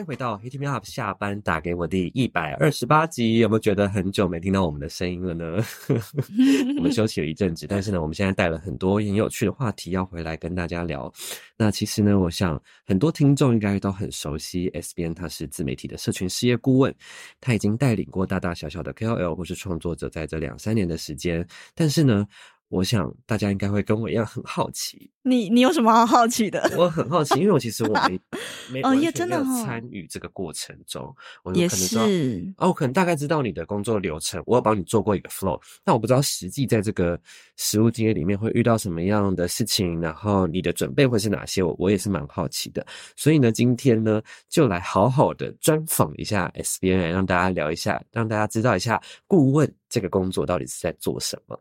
迎回到 Hit Me Up 下班打给我第一百二十八集，有没有觉得很久没听到我们的声音了呢？我们休息了一阵子，但是呢，我们现在带了很多很有趣的话题要回来跟大家聊。那其实呢，我想很多听众应该都很熟悉 SBN，，他是自媒体的社群事业顾问，他已经带领过大大小小的 KOL 或是创作者在这两三年的时间，但是呢。我想大家应该会跟我一样很好奇，你你有什么好好奇的？我很好奇，因为我其实我没 没完全没有参与这个过程中，我有可能知道是哦，我可能大概知道你的工作流程，我有帮你做过一个 flow，但我不知道实际在这个实务经验里面会遇到什么样的事情，然后你的准备会是哪些？我我也是蛮好奇的，所以呢，今天呢就来好好的专访一下 SBN，，让大家聊一下，让大家知道一下顾问这个工作到底是在做什么。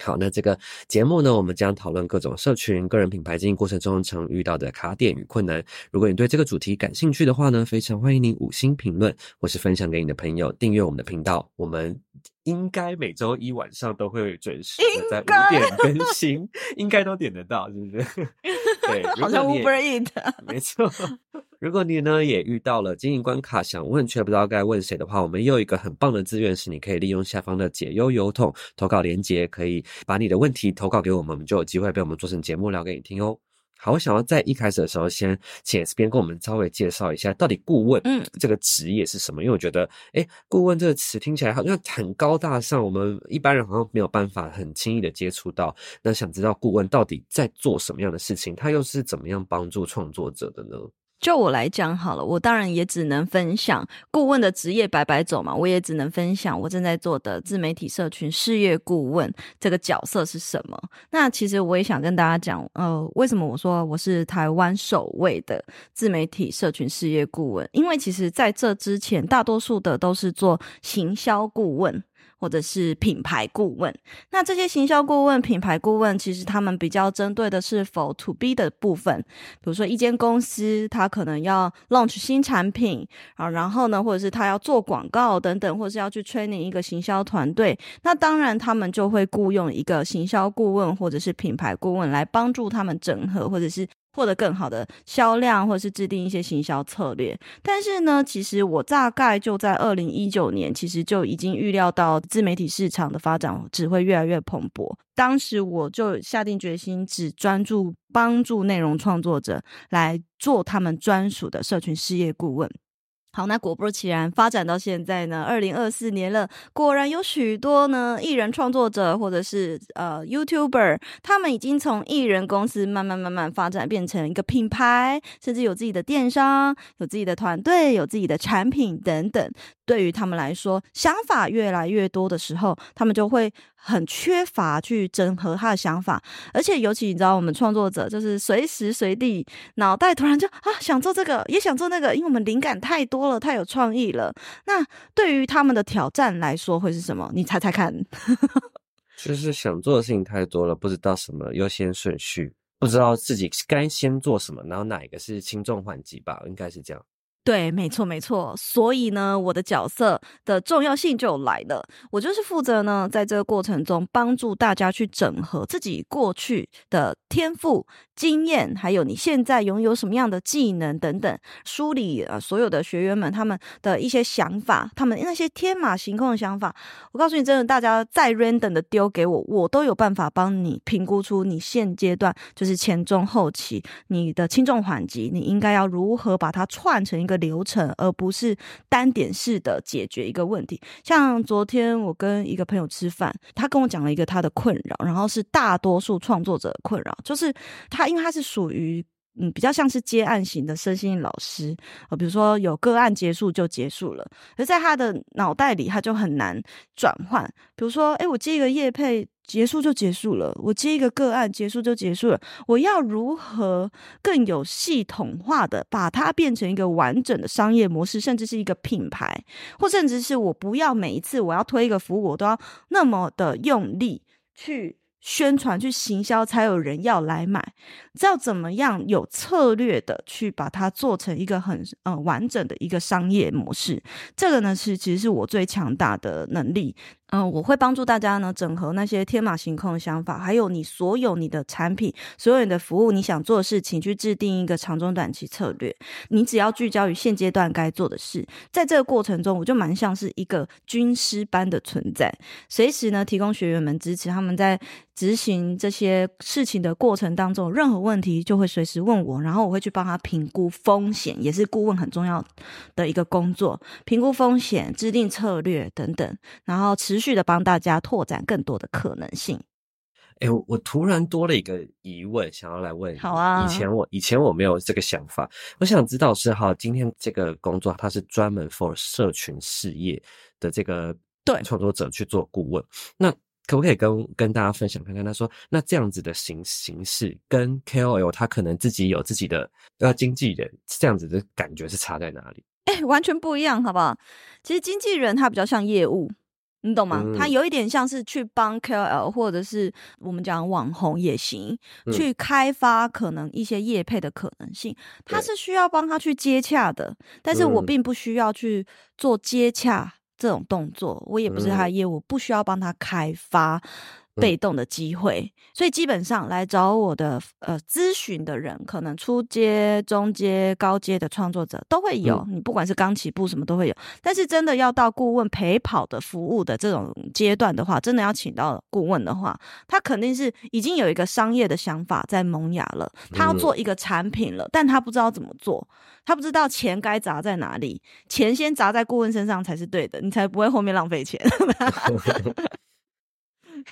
好，那这个节目呢，我们将讨论各种社群、个人品牌经营过程中常遇到的卡点与困难。如果你对这个主题感兴趣的话呢，非常欢迎您五星评论，或是分享给你的朋友，订阅我们的频道。我们应该每周一晚上都会准时在五点更新，应该都点得到，是不是？对，好像 Uber Eats，没错。如果你呢也遇到了经营关卡，想问却不知道该问谁的话，我们又有一个很棒的资源，是你可以利用下方的解忧邮筒投稿连接，可以把你的问题投稿给我们，我们就有机会被我们做成节目聊给你听哦。好，我想要在一开始的时候先请 S 边跟我们稍微介绍一下，到底顾问嗯这个职业是什么？嗯、因为我觉得，哎顾问这个词听起来好像很高大上，我们一般人好像没有办法很轻易的接触到。那想知道顾问到底在做什么样的事情？他又是怎么样帮助创作者的呢？就我来讲好了，我当然也只能分享顾问的职业百百种嘛，我也只能分享我正在做的自媒体社群事业顾问这个角色是什么。那其实我也想跟大家讲，呃，为什么我说我是台湾首位的自媒体社群事业顾问？因为其实在这之前，大多数的都是做行销顾问。或者是品牌顾问，那这些行销顾问、品牌顾问，其实他们比较针对的是否 to B 的部分，比如说一间公司，他可能要 launch 新产品啊，然后呢，或者是他要做广告等等，或者是要去 training 一个行销团队，那当然他们就会雇佣一个行销顾问或者是品牌顾问来帮助他们整合，或者是。获得更好的销量，或是制定一些行销策略。但是呢，其实我大概就在二零一九年，其实就已经预料到自媒体市场的发展只会越来越蓬勃。当时我就下定决心，只专注帮助内容创作者来做他们专属的社群事业顾问。好，那果不其然，发展到现在呢，二零二四年了，果然有许多呢艺人创作者或者是呃 YouTuber，他们已经从艺人公司慢慢慢慢发展变成一个品牌，甚至有自己的电商，有自己的团队，有自己的产品等等。对于他们来说，想法越来越多的时候，他们就会。很缺乏去整合他的想法，而且尤其你知道，我们创作者就是随时随地脑袋突然就啊想做这个，也想做那个，因为我们灵感太多了，太有创意了。那对于他们的挑战来说，会是什么？你猜猜看。就是想做的事情太多了，不知道什么优先顺序，不知道自己该先做什么，然后哪一个是轻重缓急吧，应该是这样。对，没错，没错。所以呢，我的角色的重要性就来了。我就是负责呢，在这个过程中帮助大家去整合自己过去的天赋、经验，还有你现在拥有什么样的技能等等，梳理呃所有的学员们他们的一些想法，他们那些天马行空的想法。我告诉你，真的，大家再 random 的丢给我，我都有办法帮你评估出你现阶段就是前中后期你的轻重缓急，你应该要如何把它串成一个。流程，而不是单点式的解决一个问题。像昨天我跟一个朋友吃饭，他跟我讲了一个他的困扰，然后是大多数创作者的困扰，就是他因为他是属于嗯比较像是接案型的身心老师，呃，比如说有个案结束就结束了，而在他的脑袋里他就很难转换。比如说，哎，我接一个业配。结束就结束了，我接一个个案，结束就结束了。我要如何更有系统化的把它变成一个完整的商业模式，甚至是一个品牌，或甚至是我不要每一次我要推一个服务，我都要那么的用力去宣传、去行销，才有人要来买。知道怎么样有策略的去把它做成一个很呃完整的一个商业模式，这个呢是其实是我最强大的能力。嗯、我会帮助大家呢整合那些天马行空的想法，还有你所有你的产品、所有你的服务、你想做的事情，去制定一个长中短期策略。你只要聚焦于现阶段该做的事，在这个过程中，我就蛮像是一个军师般的存在，随时呢提供学员们支持。他们在执行这些事情的过程当中，任何问题就会随时问我，然后我会去帮他评估风险，也是顾问很重要的一个工作，评估风险、制定策略等等，然后持续的帮大家拓展更多的可能性。哎、欸，我突然多了一个疑问，想要来问。好啊，以前我以前我没有这个想法，我想知道是哈，今天这个工作它是专门 for 社群事业的这个对创作者去做顾问，那。可不可以跟跟大家分享看看？他说，那这样子的形形式跟 KOL 他可能自己有自己的呃经纪人，这样子的感觉是差在哪里？哎、欸，完全不一样，好不好？其实经纪人他比较像业务，你懂吗？嗯、他有一点像是去帮 KOL 或者是我们讲网红也行，嗯、去开发可能一些业配的可能性。他是需要帮他去接洽的，但是我并不需要去做接洽。这种动作，我也不是他的业务，嗯、不需要帮他开发被动的机会，嗯、所以基本上来找我的呃咨询的人，可能初阶、中阶、高阶的创作者都会有。嗯、你不管是刚起步什么都会有，但是真的要到顾问陪跑的服务的这种阶段的话，真的要请到顾问的话，他肯定是已经有一个商业的想法在萌芽了，他要做一个产品了，嗯、但他不知道怎么做。他不知道钱该砸在哪里，钱先砸在顾问身上才是对的，你才不会后面浪费钱。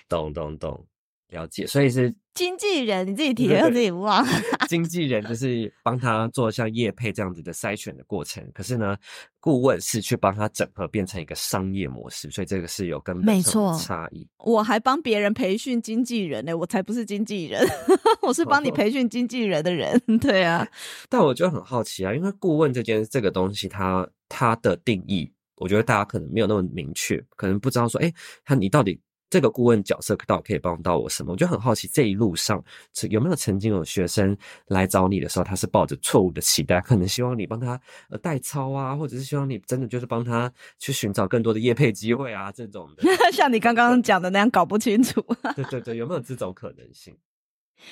懂懂懂，了解。所以是经纪人，你自己提的自己忘。经纪人就 是帮他做像业配这样子的筛选的过程，可是呢，顾问是去帮他整合变成一个商业模式，所以这个是有根本错差异。我还帮别人培训经纪人呢、欸，我才不是经纪人。我是帮你 培训经纪人的人，对啊。但我就很好奇啊，因为顾问这件这个东西它，它它的定义，我觉得大家可能没有那么明确，可能不知道说，哎，他你到底这个顾问角色到底可以帮到我什么？我就很好奇，这一路上有没有曾经有学生来找你的时候，他是抱着错误的期待，可能希望你帮他呃代操啊，或者是希望你真的就是帮他去寻找更多的业配机会啊，这种的。像你刚刚讲的那样，搞不清楚。对对对，有没有这种可能性？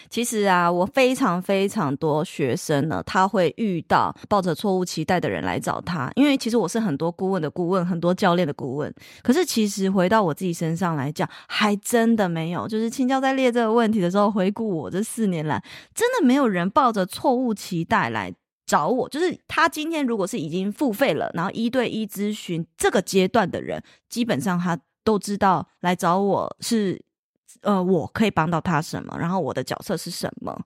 其实啊，我非常非常多学生呢，他会遇到抱着错误期待的人来找他，因为其实我是很多顾问的顾问，很多教练的顾问。可是其实回到我自己身上来讲，还真的没有。就是青椒在列这个问题的时候，回顾我这四年来，真的没有人抱着错误期待来找我。就是他今天如果是已经付费了，然后一对一咨询这个阶段的人，基本上他都知道来找我是。呃，我可以帮到他什么？然后我的角色是什么？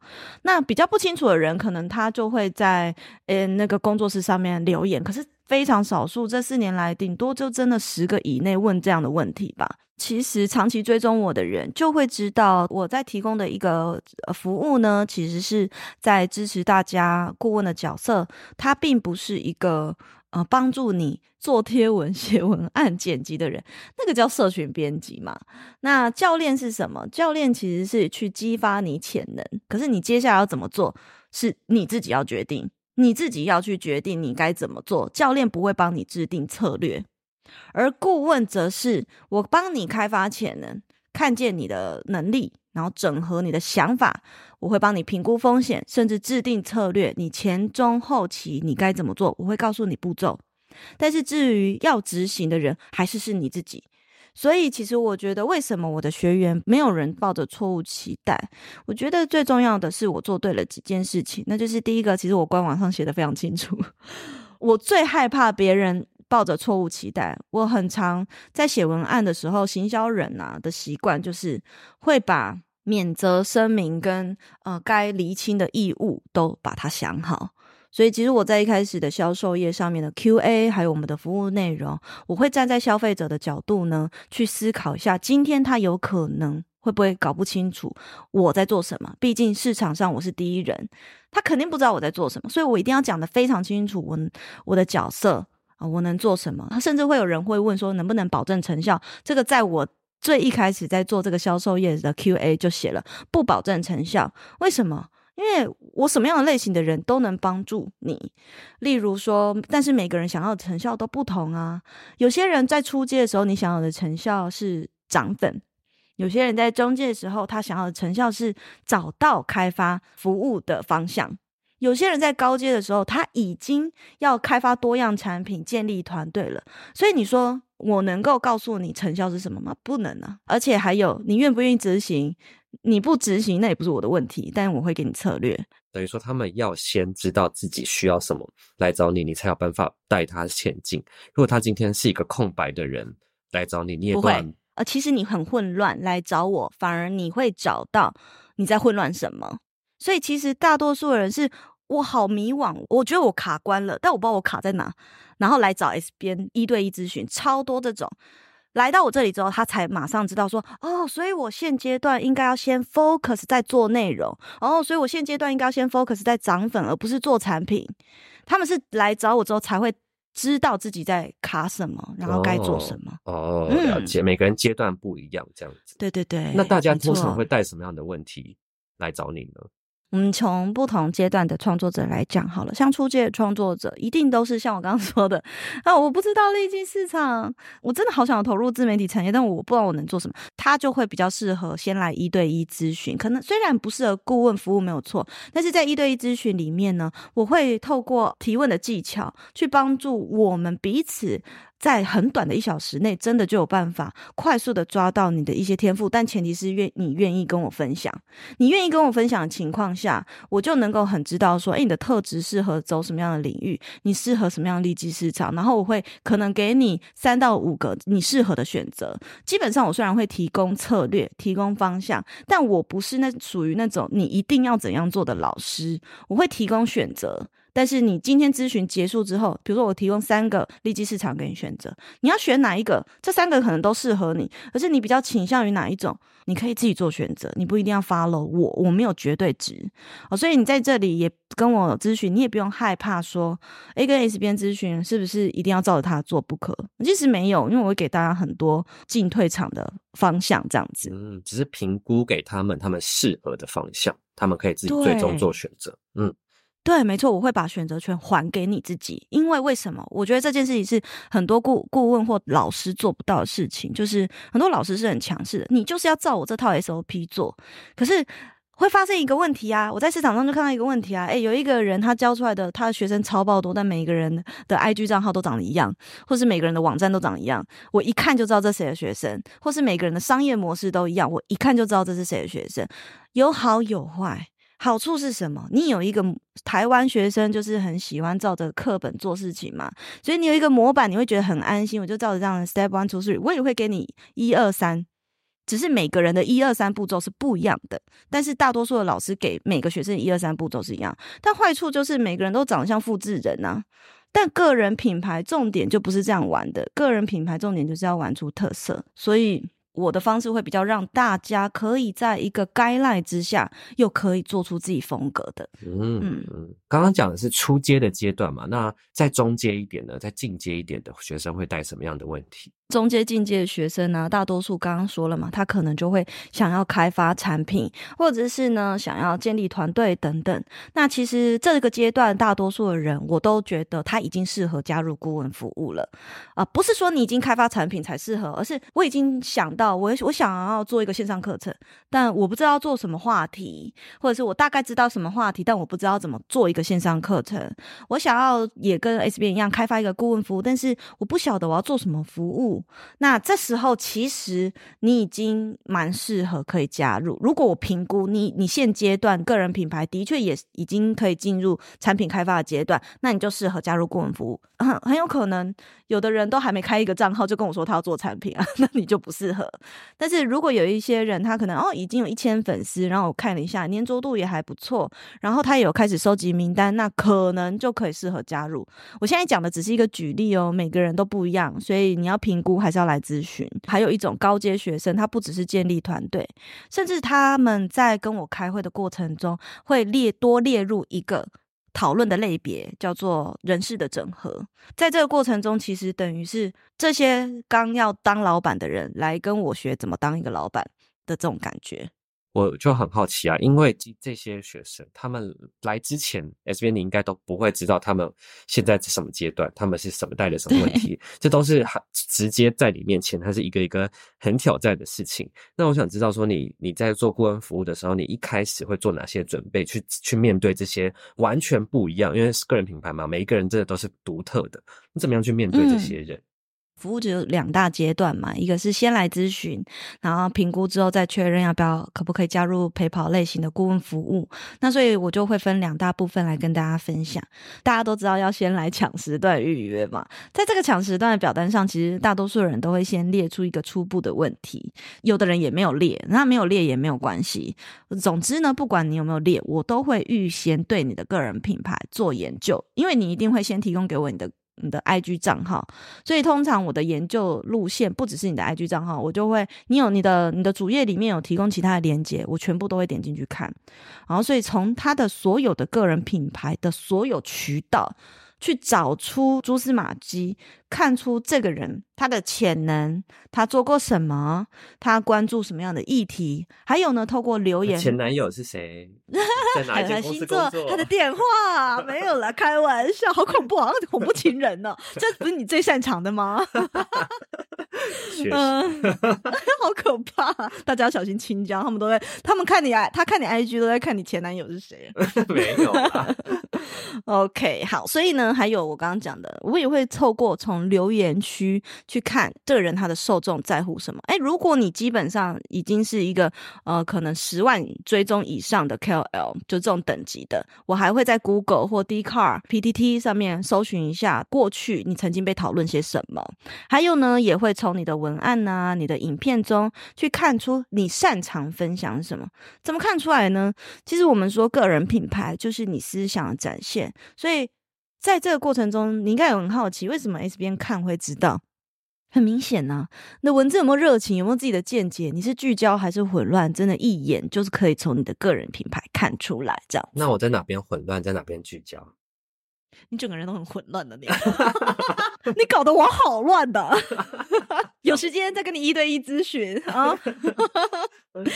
那比较不清楚的人，可能他就会在呃那个工作室上面留言。可是非常少数，这四年来顶多就真的十个以内问这样的问题吧。其实长期追踪我的人就会知道，我在提供的一个服务呢，其实是在支持大家顾问的角色，它并不是一个。呃，帮助你做贴文、写文案、剪辑的人，那个叫社群编辑嘛。那教练是什么？教练其实是去激发你潜能，可是你接下来要怎么做，是你自己要决定，你自己要去决定你该怎么做。教练不会帮你制定策略，而顾问则是我帮你开发潜能，看见你的能力。然后整合你的想法，我会帮你评估风险，甚至制定策略。你前中后期你该怎么做，我会告诉你步骤。但是至于要执行的人，还是是你自己。所以其实我觉得，为什么我的学员没有人抱着错误期待？我觉得最重要的是我做对了几件事情。那就是第一个，其实我官网上写的非常清楚。我最害怕别人抱着错误期待。我很常在写文案的时候，行销人啊的习惯就是会把。免责声明跟呃该厘清的义务都把它想好，所以其实我在一开始的销售页上面的 QA 还有我们的服务内容，我会站在消费者的角度呢去思考一下，今天他有可能会不会搞不清楚我在做什么？毕竟市场上我是第一人，他肯定不知道我在做什么，所以我一定要讲得非常清楚，我我的角色啊，我能做什么？甚至会有人会问说，能不能保证成效？这个在我最一开始在做这个销售业的 Q&A 就写了不保证成效，为什么？因为我什么样的类型的人都能帮助你。例如说，但是每个人想要的成效都不同啊。有些人在初阶的时候，你想要的成效是涨粉；有些人在中阶的时候，他想要的成效是找到开发服务的方向；有些人在高阶的时候，他已经要开发多样产品，建立团队了。所以你说我能够告诉你成效是什么吗？不能啊。而且还有，你愿不愿意执行？你不执行，那也不是我的问题，但我会给你策略。等于说，他们要先知道自己需要什么来找你，你才有办法带他前进。如果他今天是一个空白的人来找你，你也不会。呃，其实你很混乱来找我，反而你会找到你在混乱什么。所以，其实大多数人是我好迷惘，我觉得我卡关了，但我不知道我卡在哪，然后来找 S 边一对一咨询，超多这种。来到我这里之后，他才马上知道说，哦，所以我现阶段应该要先 focus 在做内容，哦，所以我现阶段应该要先 focus 在涨粉，而不是做产品。他们是来找我之后才会知道自己在卡什么，然后该做什么。哦，哦了解，嗯、每个人阶段不一样，这样子。对对对。那大家通常会带什么样的问题来找你呢？我们从不同阶段的创作者来讲好了，像初阶创作者，一定都是像我刚刚 说的啊，我不知道利基市场，我真的好想投入自媒体产业，但我不知道我能做什么，他就会比较适合先来一对一咨询。可能虽然不适合顾问服务没有错，但是在一对一咨询里面呢，我会透过提问的技巧去帮助我们彼此。在很短的一小时内，真的就有办法快速的抓到你的一些天赋，但前提是愿你愿意跟我分享。你愿意跟我分享的情况下，我就能够很知道说，诶，你的特质适合走什么样的领域，你适合什么样的利基市场，然后我会可能给你三到五个你适合的选择。基本上，我虽然会提供策略、提供方向，但我不是那属于那种你一定要怎样做的老师，我会提供选择。但是你今天咨询结束之后，比如说我提供三个利基市场给你选择，你要选哪一个？这三个可能都适合你，可是你比较倾向于哪一种？你可以自己做选择，你不一定要 follow 我，我没有绝对值哦。所以你在这里也跟我咨询，你也不用害怕说 A 跟 S 边咨询是不是一定要照着他做不可？其实没有，因为我会给大家很多进退场的方向，这样子。嗯，只是评估给他们他们适合的方向，他们可以自己最终做选择。嗯。对，没错，我会把选择权还给你自己，因为为什么？我觉得这件事情是很多顾顾问或老师做不到的事情，就是很多老师是很强势的，你就是要照我这套 SOP 做，可是会发生一个问题啊！我在市场上就看到一个问题啊，诶，有一个人他教出来的他的学生超爆多，但每一个人的 IG 账号都长得一样，或是每个人的网站都长得一样，我一看就知道这是谁的学生，或是每个人的商业模式都一样，我一看就知道这是谁的学生，有好有坏。好处是什么？你有一个台湾学生，就是很喜欢照着课本做事情嘛，所以你有一个模板，你会觉得很安心。我就照着这样的 step one two three，我也会给你一二三，只是每个人的一二三步骤是不一样的。但是大多数的老师给每个学生一二三步骤是一样，但坏处就是每个人都长得像复制人呐。但个人品牌重点就不是这样玩的，个人品牌重点就是要玩出特色，所以。我的方式会比较让大家可以在一个 guideline 之下，又可以做出自己风格的。嗯嗯，刚刚讲的是初阶的阶段嘛，那在中阶一点呢，在进阶一点的学生会带什么样的问题？中阶、进阶的学生呢，大多数刚刚说了嘛，他可能就会想要开发产品，或者是呢想要建立团队等等。那其实这个阶段，大多数的人我都觉得他已经适合加入顾问服务了啊、不是说你已经开发产品才适合，而是我已经想到我我想要做一个线上课程，但我不知道做什么话题，或者是我大概知道什么话题，但我不知道怎么做一个线上课程。我想要也跟 S B 一样开发一个顾问服务，但是我不晓得我要做什么服务。那这时候其实你已经蛮适合可以加入。如果我评估你，你现阶段个人品牌的确也已经可以进入产品开发的阶段，那你就适合加入顾问服务。很有可能有的人都还没开一个账号就跟我说他要做产品啊，那你就不适合。但是如果有一些人他可能哦已经有一千粉丝，然后我看了一下粘着度也还不错，然后他也有开始收集名单，那可能就可以适合加入。我现在讲的只是一个举例哦，每个人都不一样，所以你要评估还是要来咨询。还有一种高阶学生，他不只是建立团队，甚至他们在跟我开会的过程中会列多列入一个讨论的类别叫做人事的整合。在这个过程中，其实等于是这些刚要当老板的人来跟我学怎么当一个老板的这种感觉。我就很好奇啊，因为这些学生他们来之前，S 编你应该都不会知道他们现在是什么阶段，他们是什么带的什么问题，这都是很直接在你面前，它是一个一个很挑战的事情。那我想知道说你，你你在做顾问服务的时候，你一开始会做哪些准备去去面对这些完全不一样，因为是个人品牌嘛，每一个人真的都是独特的，你怎么样去面对这些人？嗯服务只有两大阶段嘛，一个是先来咨询，然后评估之后再确认要不要可不可以加入陪跑类型的顾问服务。那所以我就会分两大部分来跟大家分享。大家都知道要先来抢时段预约嘛，在这个抢时段的表单上，其实大多数人都会先列出一个初步的问题，有的人也没有列，那没有列也没有关系。总之呢，不管你有没有列，我都会预先对你的个人品牌做研究，因为你一定会先提供给我你的。你的 IG 账号，所以通常我的研究路线不只是你的 IG 账号，我就会，你有你的你的主页里面有提供其他的连接，我全部都会点进去看，然后所以从他的所有的个人品牌的所有渠道。去找出蛛丝马迹，看出这个人他的潜能，他做过什么，他关注什么样的议题，还有呢，透过留言，前男友是谁？在哪一间公司工作？他的电话没有了，开玩笑，好恐怖啊，恐怖情人呢？这不是你最擅长的吗？嗯，好可怕，大家要小心青椒，他们都在，他们看你爱，他看你 IG 都在看你前男友是谁？没有啊。OK，好，所以呢，还有我刚刚讲的，我也会透过从留言区去看这个人他的受众在乎什么。哎，如果你基本上已经是一个呃可能十万追踪以上的 KOL，就这种等级的，我还会在 Google 或 Dcard、PTT 上面搜寻一下过去你曾经被讨论些什么。还有呢，也会从你的文案啊、你的影片中去看出你擅长分享什么。怎么看出来呢？其实我们说个人品牌就是你思想的展现，所以在这个过程中，你应该有很好奇，为什么 S 编看会知道？很明显呐、啊，你的文字有没有热情，有没有自己的见解？你是聚焦还是混乱？真的，一眼就是可以从你的个人品牌看出来。这样，那我在哪边混乱，在哪边聚焦？你整个人都很混乱的，你，你搞得我好乱的。有时间再跟你一对一咨询啊。ok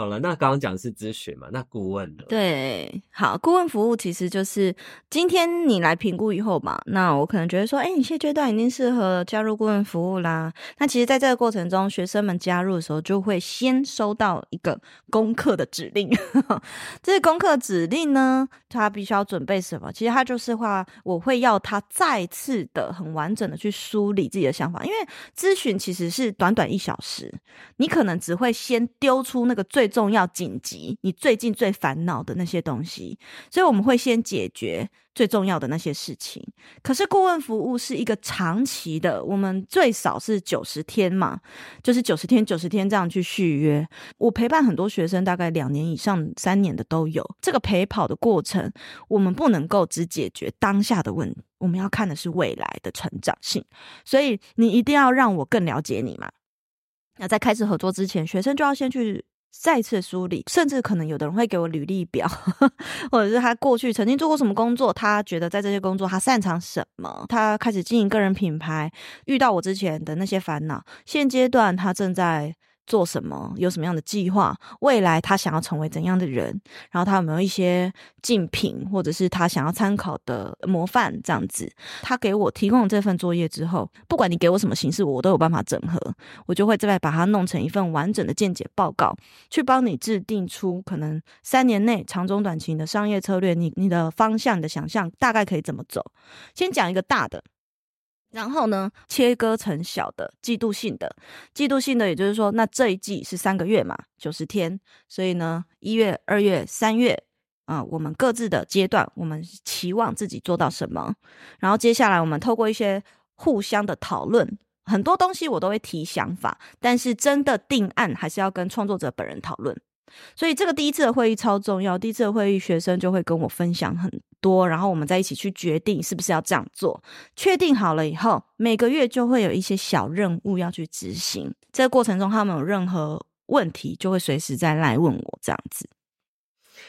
好了，那刚刚讲的是咨询嘛？那顾问呢？对，好，顾问服务其实就是今天你来评估以后嘛，那我可能觉得说，哎，你现阶段已经适合加入顾问服务啦。那其实，在这个过程中，学生们加入的时候，就会先收到一个功课的指令。这个功课指令呢，他必须要准备什么？其实他就是话，我会要他再次的很完整的去梳理自己的想法，因为咨询其实是短短一小时，你可能只会先丢出那个最重要、紧急，你最近最烦恼的那些东西，所以我们会先解决最重要的那些事情。可是顾问服务是一个长期的，我们最少是九十天嘛，就是九十天、九十天这样去续约。我陪伴很多学生，大概两年以上、三年的都有。这个陪跑的过程，我们不能够只解决当下的问题，我们要看的是未来的成长性。所以你一定要让我更了解你嘛。那在开始合作之前，学生就要先去。再次梳理，甚至可能有的人会给我履历表，或者是他过去曾经做过什么工作，他觉得在这些工作他擅长什么，他开始经营个人品牌，遇到我之前的那些烦恼，现阶段他正在。做什么？有什么样的计划？未来他想要成为怎样的人？然后他有没有一些竞品，或者是他想要参考的模范？这样子，他给我提供了这份作业之后，不管你给我什么形式，我都有办法整合。我就会再把它弄成一份完整的见解报告，去帮你制定出可能三年内长中短期的商业策略。你你的方向、你的想象大概可以怎么走？先讲一个大的。然后呢，切割成小的季度性的，季度性的，也就是说，那这一季是三个月嘛，九十天，所以呢，一月、二月、三月，啊、我们各自的阶段，我们期望自己做到什么？然后接下来，我们透过一些互相的讨论，很多东西我都会提想法，但是真的定案还是要跟创作者本人讨论。所以这个第一次的会议超重要，第一次的会议学生就会跟我分享很多，然后我们再一起去决定是不是要这样做。确定好了以后，每个月就会有一些小任务要去执行。这个过程中，他们有任何问题就会随时再来问我这样子。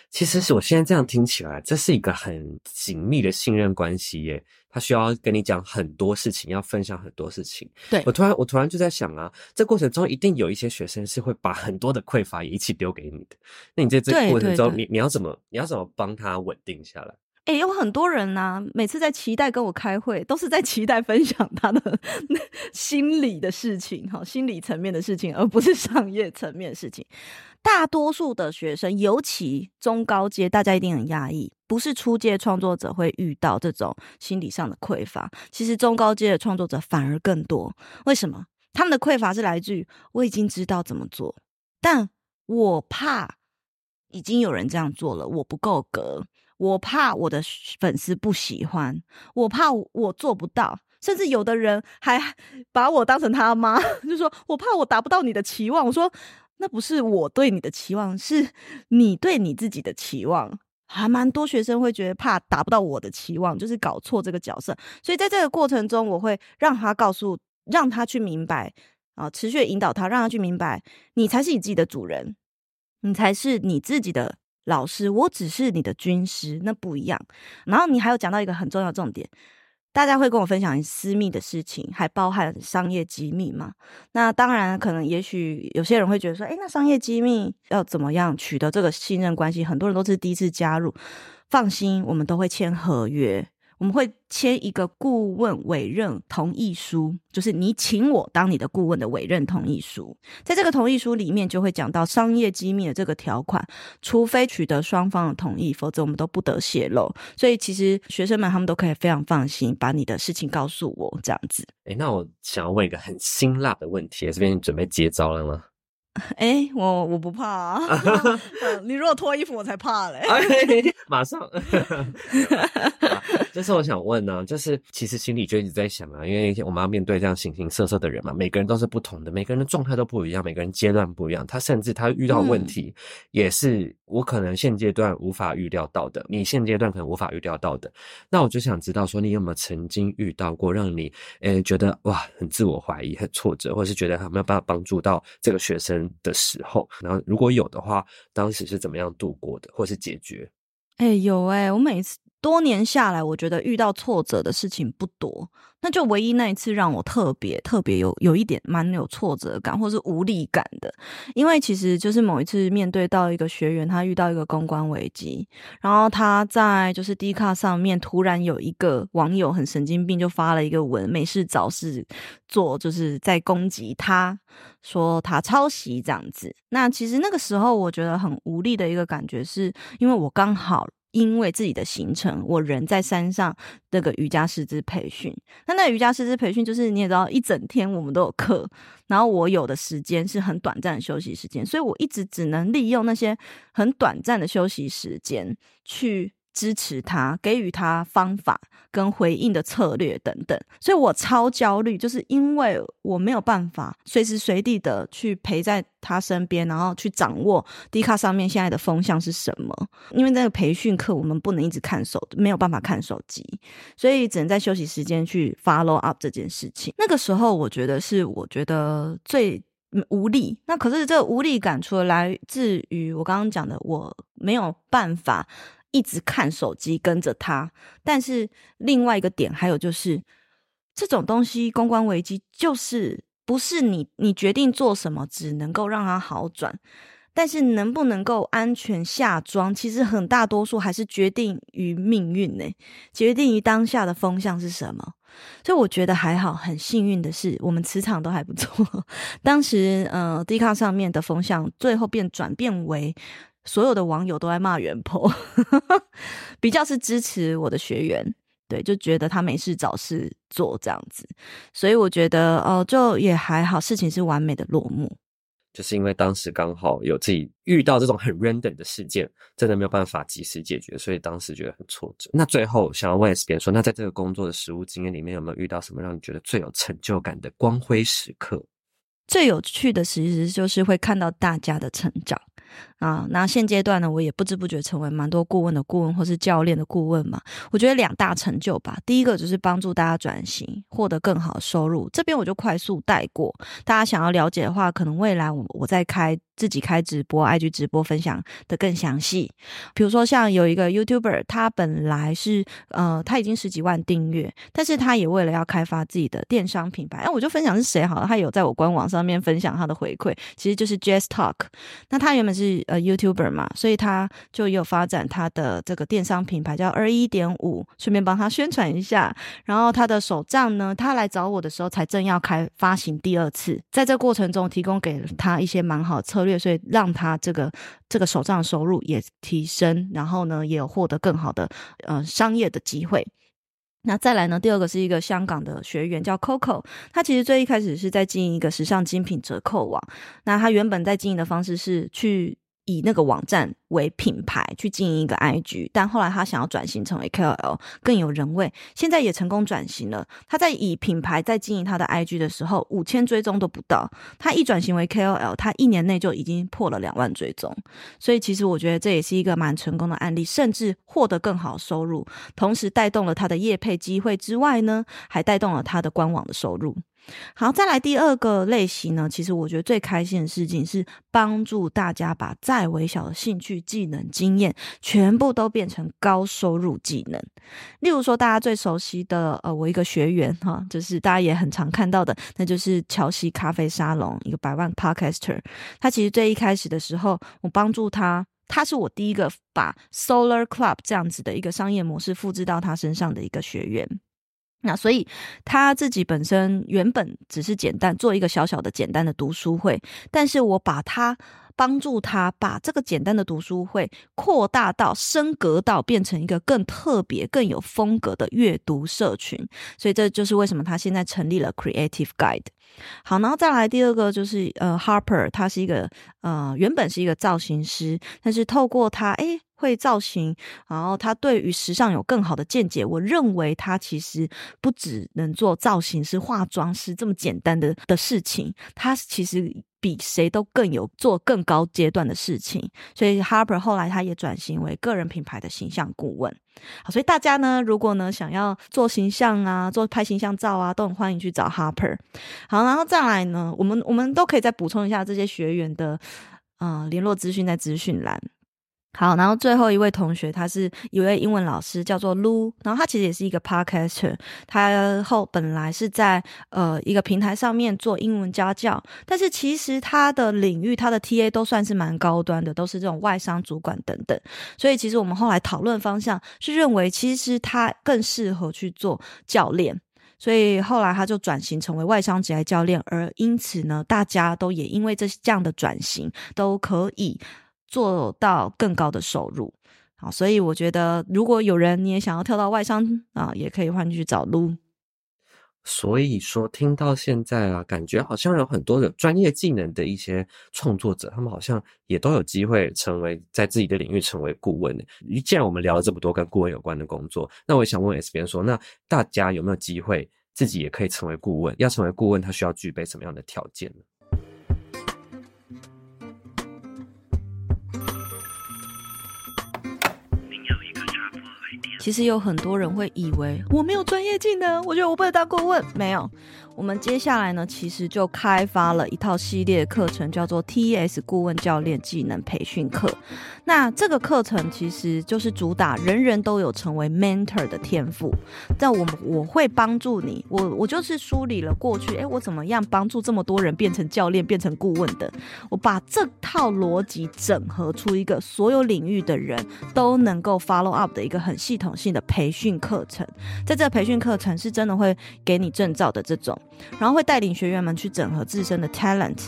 其实是我现在这样听起来，这是一个很紧密的信任关系耶。他需要跟你讲很多事情，要分享很多事情。对，我突然，我突然就在想啊，这过程中一定有一些学生是会把很多的匮乏也一起丢给你的。那你在这个过程中，你你要怎么，你要怎么帮他稳定下来？诶、有很多人呐、每次在期待跟我开会，都是在期待分享他的 心理的事情，哈，心理层面的事情，而不是商业层面的事情。大多数的学生，尤其中高阶，大家一定很压抑，不是初阶创作者会遇到这种心理上的匮乏，其实中高阶的创作者反而更多。为什么？他们的匮乏是来自于我已经知道怎么做，但我怕已经有人这样做了，我不够格。我怕我的粉丝不喜欢，我怕我做不到，甚至有的人还把我当成他妈，就说我怕我达不到你的期望。我说那不是我对你的期望，是你对你自己的期望。还蛮多学生会觉得怕达不到我的期望，就是搞错这个角色。所以在这个过程中，我会让他告诉，让他去明白啊，持续引导他，让他去明白，你才是你自己的主人，你才是你自己的。老师，我只是你的军师，那不一样。然后你还有讲到一个很重要重点，大家会跟我分享私密的事情，还包含商业机密吗？那当然，可能也许有些人会觉得说，哎，那商业机密要怎么样取得这个信任关系？很多人都是第一次加入，放心，我们都会签合约。我们会签一个顾问委任同意书，就是你请我当你的顾问的委任同意书。在这个同意书里面，就会讲到商业机密的这个条款，除非取得双方的同意，否则我们都不得泄露。所以，其实学生们他们都可以非常放心，把你的事情告诉我，这样子。诶，那我想要问一个很辛辣的问题，这边准备接招了吗？哎、欸，我我不怕啊！你如果脱衣服，我才怕嘞！马上。就是我想问呢、啊，就是其实心里就一直在想啊，因为我们要面对这样形形色色的人嘛，每个人都是不同的，每个人的状态都不一样，每个人阶段不一样，他甚至他遇到问题也是我可能现阶段无法预料到的，你现阶段可能无法预料到的。那我就想知道说，你有没有曾经遇到过让你诶、欸、觉得哇很自我怀疑、很挫折，或者是觉得他没有办法帮助到这个学生？的时候，然后如果有的话，当时是怎么样度过的，或是解决？哎、有哎、我每次。多年下来，我觉得遇到挫折的事情不多，那就唯一那一次让我特别特别有有一点蛮有挫折感或是无力感的，因为其实就是某一次面对到一个学员，他遇到一个公关危机，然后他在就是 D 卡上面突然有一个网友很神经病，就发了一个文，没事找事做，就是在攻击他，说他抄袭这样子。那其实那个时候我觉得很无力的一个感觉，是因为我刚好。因为自己的行程，我人在山上那个瑜伽师资培训，那那瑜伽师资培训就是你也知道，一整天我们都有课，然后我有的时间是很短暂的休息时间，所以我一直只能利用那些很短暂的休息时间去。支持他，给予他方法跟回应的策略等等，所以我超焦虑，就是因为我没有办法随时随地的去陪在他身边，然后去掌握 D 卡上面现在的风向是什么。因为那个培训课我们不能一直看手，没有办法看手机，所以只能在休息时间去 follow up 这件事情。那个时候我觉得是我觉得最无力。那可是这个无力感，除了来自于我刚刚讲的，我没有办法。一直看手机跟着他，但是另外一个点还有就是，这种东西公关危机就是不是你你决定做什么，只能够让它好转，但是能不能够安全下装，其实很大多数还是决定于命运呢，决定于当下的风向是什么。所以我觉得还好，很幸运的是，我们磁场都还不错。当时呃，Dcard 上面的风向最后变转变为。所有的网友都在骂原 po，比较是支持我的学员，对，就觉得他没事找事做这样子，所以我觉得哦，就也还好，事情是完美的落幕。就是因为当时刚好有自己遇到这种很 random 的事件，真的没有办法及时解决，所以当时觉得很挫折。那最后想要问 S 编说，那在这个工作的实务经验里面，有没有遇到什么让你觉得最有成就感的光辉时刻？最有趣的其实就是会看到大家的成长。啊。那现阶段呢，我也不知不觉成为蛮多顾问的顾问，或是教练的顾问嘛。我觉得两大成就吧，第一个就是帮助大家转型，获得更好的收入。这边我就快速带过，大家想要了解的话，可能未来我我再开。自己开直播，IG 直播分享的更详细。比如说，像有一个 YouTuber，他本来是呃，他已经十几万订阅，但是他也为了要开发自己的电商品牌，哎，我就分享是谁好了。他有在我官网上面分享他的回馈，其实就是 Jazz Talk。那他原本是呃 YouTuber 嘛，所以他就有发展他的这个电商品牌叫二一点五，顺便帮他宣传一下。然后他的手账呢，他来找我的时候才正要开发行第二次，在这过程中提供给他一些蛮好策略。所以让他这个这个手账收入也提升，然后呢，也有获得更好的呃商业的机会。那再来呢，第二个是一个香港的学员叫 Coco，他其实最一开始是在经营一个时尚精品折扣网。那他原本在经营的方式是去。以那个网站为品牌去经营一个 IG，但后来他想要转型成为 KOL，更有人味。现在也成功转型了。他在以品牌在经营他的 IG 的时候，五千追踪都不到。他一转型为 KOL，他一年内就已经破了两万追踪。所以其实我觉得这也是一个蛮成功的案例，甚至获得更好收入，同时带动了他的业配机会之外呢，还带动了他的官网的收入。好，再来第二个类型呢，其实我觉得最开心的事情是帮助大家把再微小的兴趣、技能、经验，全部都变成高收入技能。例如说，大家最熟悉的，呃，我一个学员哈，就是大家也很常看到的，那就是乔西咖啡沙龙一个百万 Podcaster。他其实最一开始的时候，我帮助他，他是我第一个把 Solar Club 这样子的一个商业模式复制到他身上的一个学员。那所以他自己本身原本只是简单做一个小小的简单的读书会，但是我把他帮助他把这个简单的读书会扩大到升格到变成一个更特别、更有风格的阅读社群，所以这就是为什么他现在成立了 Creative Guide。好，然后再来第二个就是呃 Harper，他是一个呃原本是一个造型师，但是透过他诶会造型，然后他对于时尚有更好的见解。我认为他其实不只能做造型师、化妆师这么简单的的事情，他其实比谁都更有做更高阶段的事情。所以 Harper 后来他也转型为个人品牌的形象顾问。好，所以大家呢，如果呢想要做形象啊，做拍形象照啊，都很欢迎去找 Harper。好，然后再来呢，我们我们都可以再补充一下这些学员的呃联络资讯在资讯栏。好，然后最后一位同学，他是一位英文老师，叫做 Lu，然后他其实也是一个 podcaster，他后本来是在呃一个平台上面做英文家教，但是其实他的领域，他的 TA 都算是蛮高端的，都是这种外商主管等等，所以其实我们后来讨论方向是认为，其实他更适合去做教练，所以后来他就转型成为外商职业教练，而因此呢，大家都也因为这这样的转型都可以。做到更高的收入，好，所以我觉得如果有人你也想要跳到外商啊，也可以换去找路。所以说，听到现在啊，感觉好像有很多的专业技能的一些创作者，他们好像也都有机会成为在自己的领域成为顾问的。既然我们聊了这么多跟顾问有关的工作，那我也想问 S 边说，那大家有没有机会自己也可以成为顾问？要成为顾问，他需要具备什么样的条件呢？其实有很多人会以为我没有专业技能，我觉得我不能当顾问。没有，我们接下来呢，其实就开发了一套系列课程，叫做 TES 顾问教练技能培训课。那这个课程其实就是主打人人都有成为 mentor 的天赋。但我我会帮助你，我我就是梳理了过去，哎，我怎么样帮助这么多人变成教练、变成顾问的？我把这套逻辑整合出一个所有领域的人都能够 follow up 的一个很系统性的培训课程。在这个培训课程是真的会给你证照的这种，然后会带领学员们去整合自身的 talent、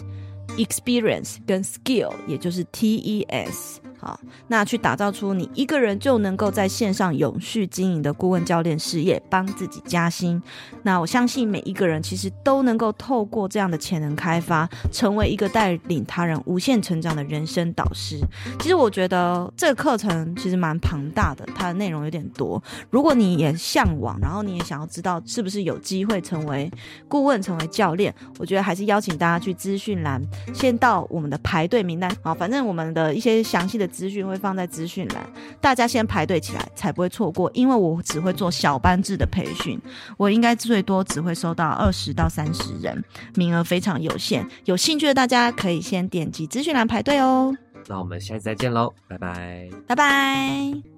experience 跟 skill，也就是 TES。好，那去打造出你一个人就能够在线上永续经营的顾问教练事业，帮自己加薪。那我相信每一个人其实都能够透过这样的潜能开发，成为一个带领他人无限成长的人生导师。其实我觉得这个课程其实蛮庞大的，它的内容有点多。如果你也向往，然后你也想要知道是不是有机会成为顾问、成为教练，我觉得还是邀请大家去资讯栏，先到我们的排队名单。好，反正我们的一些详细的。资讯会放在资讯栏，大家先排队起来，才不会错过。因为我只会做小班制的培训，我应该最多只会收到二十到三十人，名额非常有限。有兴趣的大家可以先点击资讯栏排队哦。那我们下次再见喽，拜拜，拜拜。